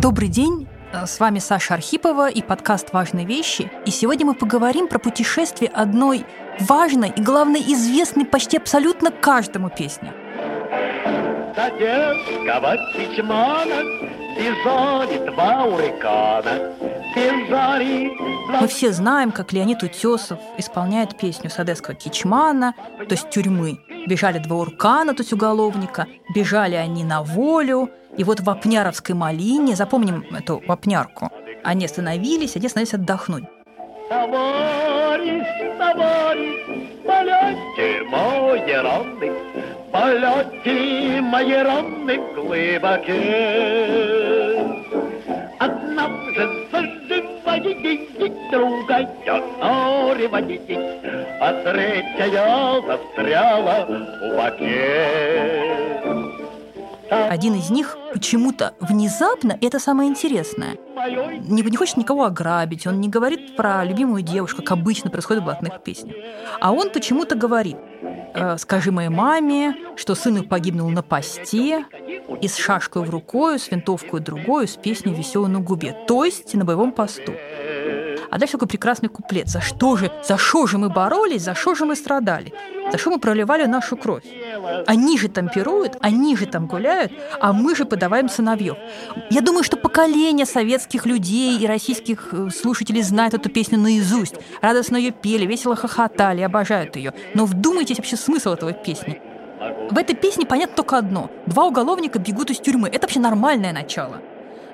Добрый день, с вами Саша Архипова и подкаст «Важные вещи». И сегодня мы поговорим про путешествие одной важной и, главное, известной почти абсолютно каждому песни. Два урикана мы все знаем, как Леонид Утесов исполняет песню Садесского Кичмана, то есть тюрьмы. Бежали два уркана, то есть уголовника, бежали они на волю, и вот в Апняровской малине, запомним эту Вапнярку, они остановились, они остановились отдохнуть. Товарищ, товарищ, полете мои раны, полете мои раны глубоке. Одна же заживает, другая норивает, а третья застряла в баке. Один из них почему-то внезапно, это самое интересное, не, не хочет никого ограбить, он не говорит про любимую девушку, как обычно происходит в блатных песнях. А он почему-то говорит, э, скажи моей маме, что сын погибнул на посте, и с шашкой в рукою, с винтовкой другой, с песней веселой на губе, то есть на боевом посту. А дальше такой прекрасный куплет. За что же, за что же мы боролись, за что же мы страдали? За что мы проливали нашу кровь? Они же там пируют, они же там гуляют, а мы же подаваем сыновьев. Я думаю, что поколение советских людей и российских э, слушателей знают эту песню наизусть. Радостно ее пели, весело хохотали, обожают ее. Но вдумайтесь вообще смысл этого песни. В этой песне понятно только одно. Два уголовника бегут из тюрьмы. Это вообще нормальное начало.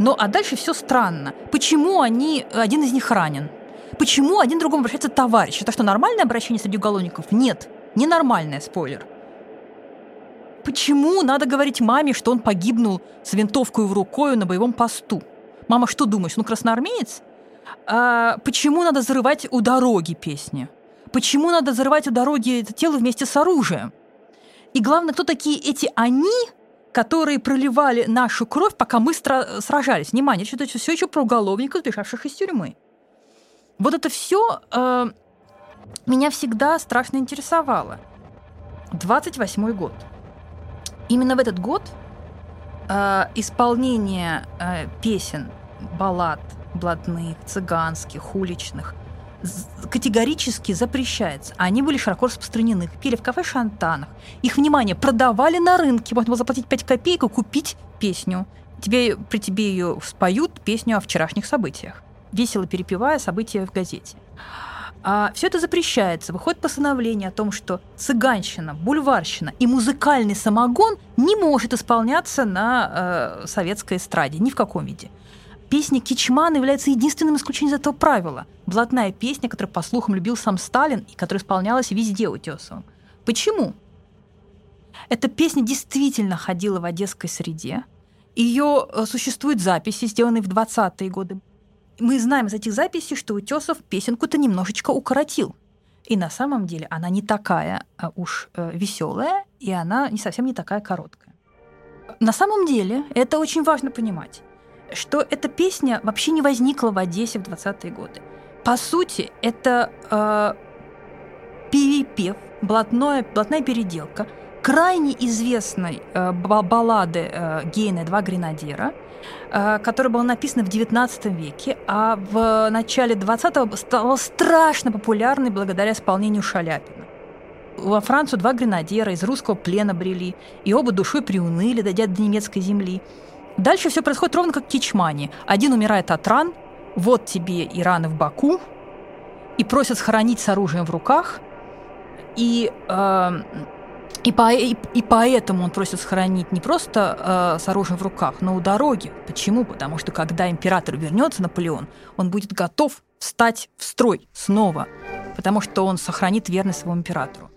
Но а дальше все странно. Почему они, один из них ранен? Почему один другому обращается товарищ? Это что, нормальное обращение среди уголовников? Нет, ненормальное, спойлер. Почему надо говорить маме, что он погибнул с винтовкой в рукою на боевом посту? Мама, что думаешь, ну красноармеец? А почему надо зарывать у дороги песни? Почему надо зарывать у дороги это тело вместе с оружием? И главное, кто такие эти «они», которые проливали нашу кровь, пока мы стра- сражались. Внимание, это все еще про уголовников, сбежавших из тюрьмы. Вот это все э, меня всегда страшно интересовало. 28 год. Именно в этот год э, исполнение э, песен, баллад блатных, цыганских, уличных категорически запрещается. Они были широко распространены. Пели в кафе «Шантанах». Их, внимание, продавали на рынке. Можно было заплатить 5 копеек и купить песню. Тебе, при тебе ее споют песню о вчерашних событиях, весело перепевая события в газете. А все это запрещается. Выходит постановление о том, что цыганщина, бульварщина и музыкальный самогон не может исполняться на э, советской эстраде ни в каком виде. Песня Кичмана является единственным исключением из этого правила. Блатная песня, которую, по слухам, любил сам Сталин и которая исполнялась везде Утесовым. Почему? Эта песня действительно ходила в одесской среде. Ее э, существуют записи, сделанные в 20-е годы. Мы знаем из этих записей, что Утесов песенку-то немножечко укоротил. И на самом деле она не такая а уж э, веселая, и она не совсем не такая короткая. На самом деле это очень важно понимать что эта песня вообще не возникла в Одессе в 20-е годы. По сути, это э, перепев, блатное, блатная переделка крайне известной э, баллады э, Гейна «Два гренадера», э, которая была написана в XIX веке, а в начале 20-го стала страшно популярной благодаря исполнению Шаляпина. Во Францию два гренадера из русского плена брели, и оба душой приуныли, дойдя до немецкой земли. Дальше все происходит ровно как в Кичмане. Один умирает от ран, вот тебе и раны в боку, и просят схоронить с оружием в руках, и, э, и, по, и, и поэтому он просит схоронить не просто э, с оружием в руках, но у дороги. Почему? Потому что когда император вернется, Наполеон, он будет готов встать в строй снова, потому что он сохранит верность своему императору.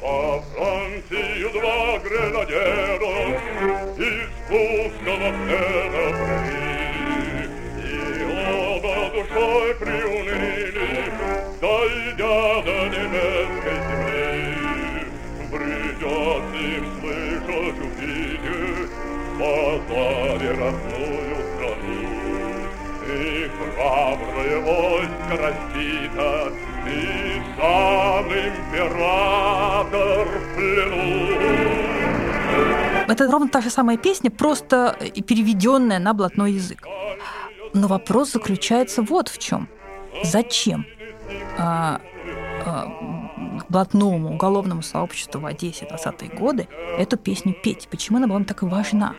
По Францию два храброе войско разбито, и сам император в плену. Это ровно та же самая песня, просто переведенная на блатной язык. Но вопрос заключается вот в чем. Зачем а, а, блатному уголовному сообществу в Одессе 20-е годы эту песню петь? Почему она была так важна?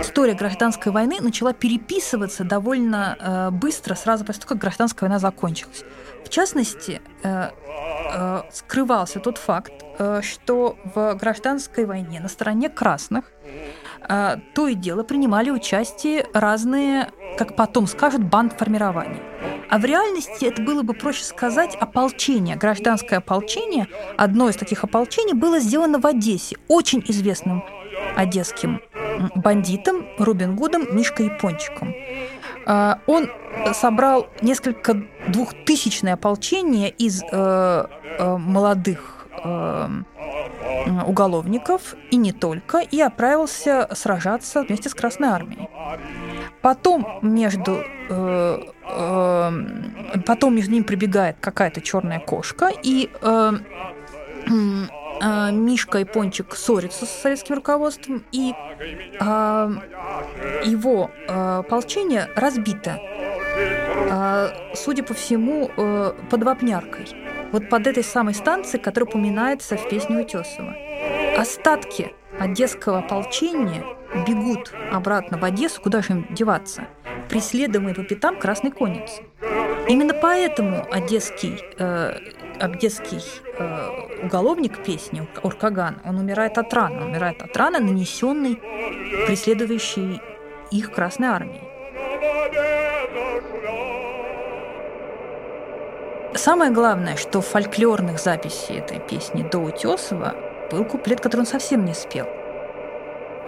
История гражданской войны начала переписываться довольно э, быстро, сразу после того, как гражданская война закончилась. В частности, э, э, скрывался тот факт, э, что в гражданской войне на стороне красных э, то и дело принимали участие разные, как потом скажут, бандформирования. А в реальности это было бы проще сказать ополчение. Гражданское ополчение, одно из таких ополчений, было сделано в Одессе, очень известным одесским бандитом Рубин Гудом, Мишкой Япончиком. А, он собрал несколько двухтысячное ополчение из э, э, молодых э, уголовников, и не только, и отправился сражаться вместе с Красной Армией. Потом между, э, э, потом между ним прибегает какая-то черная кошка, и э, э, Мишка и Пончик ссорятся с советским руководством, и э, его э, ополчение разбито, э, судя по всему, э, под Вапняркой. Вот под этой самой станцией, которая упоминается в песне Утесова. Остатки одесского ополчения бегут обратно в Одессу, куда же им деваться, преследуемые по пятам красной конницы. Именно поэтому одесский, э, одесский э, уголовник песни Уркаган, он умирает от раны, он умирает от раны, нанесенной преследующей их Красной Армией. Самое главное, что в фольклорных записях этой песни до Утесова был куплет, который он совсем не спел.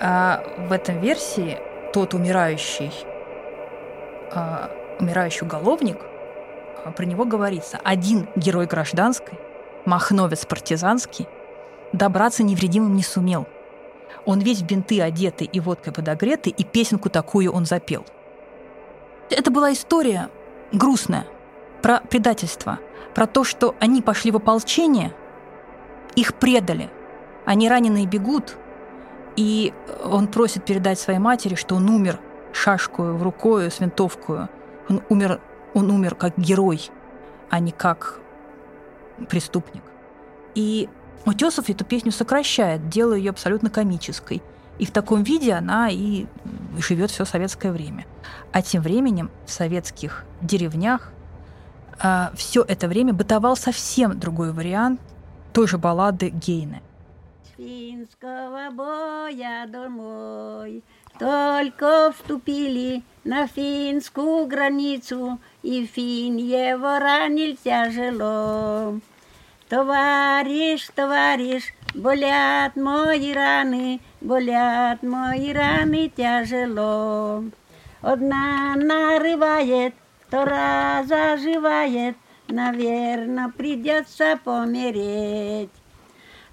А в этом версии тот умирающий, а, умирающий уголовник – а про него говорится, один герой гражданской, махновец партизанский, добраться невредимым не сумел. Он весь в бинты одетый и водкой подогретый, и песенку такую он запел. Это была история грустная, про предательство, про то, что они пошли в ополчение, их предали, они раненые бегут, и он просит передать своей матери, что он умер шашкою в рукою с винтовкою. Он умер он умер как герой, а не как преступник. И Утесов эту песню сокращает, делая ее абсолютно комической. И в таком виде она и живет все советское время. А тем временем в советских деревнях а, все это время бытовал совсем другой вариант той же баллады Гейне. Финского боя домой только вступили на финскую границу, и фин его ранил тяжело. Товарищ, товарищ, болят мои раны, болят мои раны тяжело. Одна нарывает, вторая заживает, наверное, придется помереть.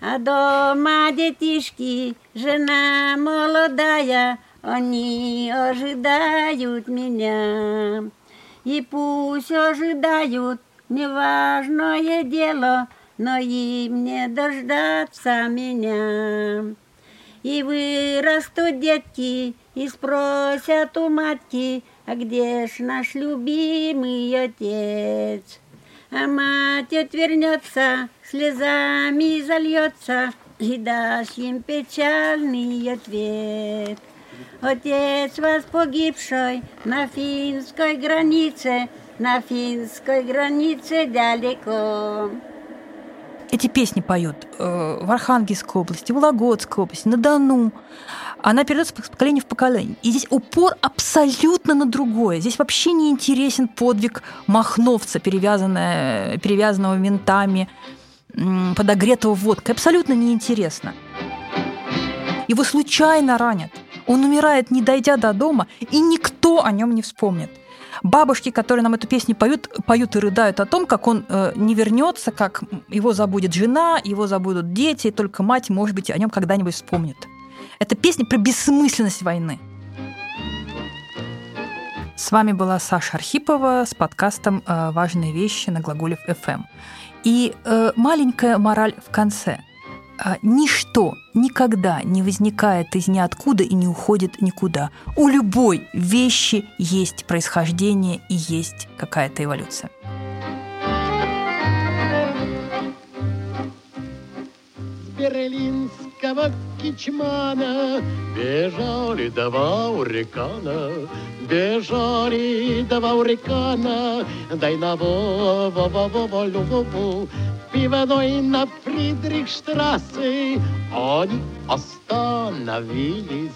А дома детишки, жена молодая, они ожидают меня. И пусть ожидают, неважное дело, но им не дождаться меня. И вырастут детки, и спросят у матки, а где ж наш любимый отец? А мать отвернется, слезами зальется, и даст им печальный ответ. Отец вас погибший на финской границе, на финской границе далеко. Эти песни поют э, в Архангельской области, в Вологодской области, на Дону. Она передается с поколения в поколение. И здесь упор абсолютно на другое. Здесь вообще не интересен подвиг махновца, перевязанного ментами, подогретого водкой. Абсолютно неинтересно. Его случайно ранят. Он умирает, не дойдя до дома, и никто о нем не вспомнит. Бабушки, которые нам эту песню поют, поют и рыдают о том, как он э, не вернется, как его забудет жена, его забудут дети, и только мать, может быть, о нем когда-нибудь вспомнит. Это песня про бессмысленность войны. С вами была Саша Архипова с подкастом э, «Важные вещи» на Глаголев FM. И э, маленькая мораль в конце – ничто никогда не возникает из ниоткуда и не уходит никуда. У любой вещи есть происхождение и есть какая-то эволюция. Берлинского кичмана. Бежали два урикана, бежали два урикана Дай на во во во во во во Пивной на Фридрихштрассе Они остановились,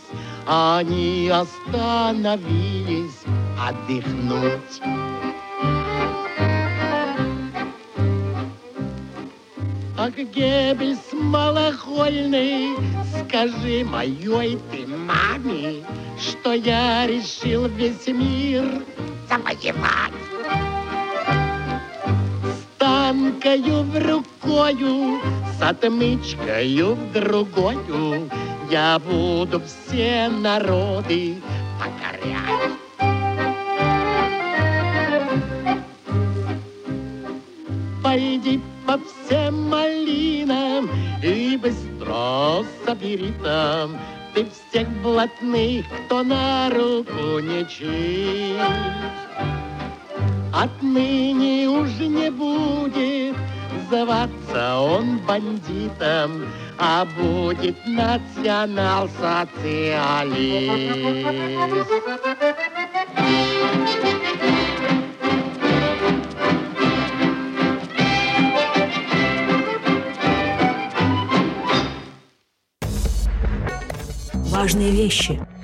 они остановились отдохнуть Ах, Геббельс малохольный, скажи моей ты маме, что я решил весь мир завоевать. С танкою в рукою, с отмычкою в другою, я буду все народы покорять. Пойди по всем малинам и быстро собери там ты всех блатных, кто на руку не чист. Отныне уже не будет зваться он бандитом, а будет национал-социалист. Важные вещи –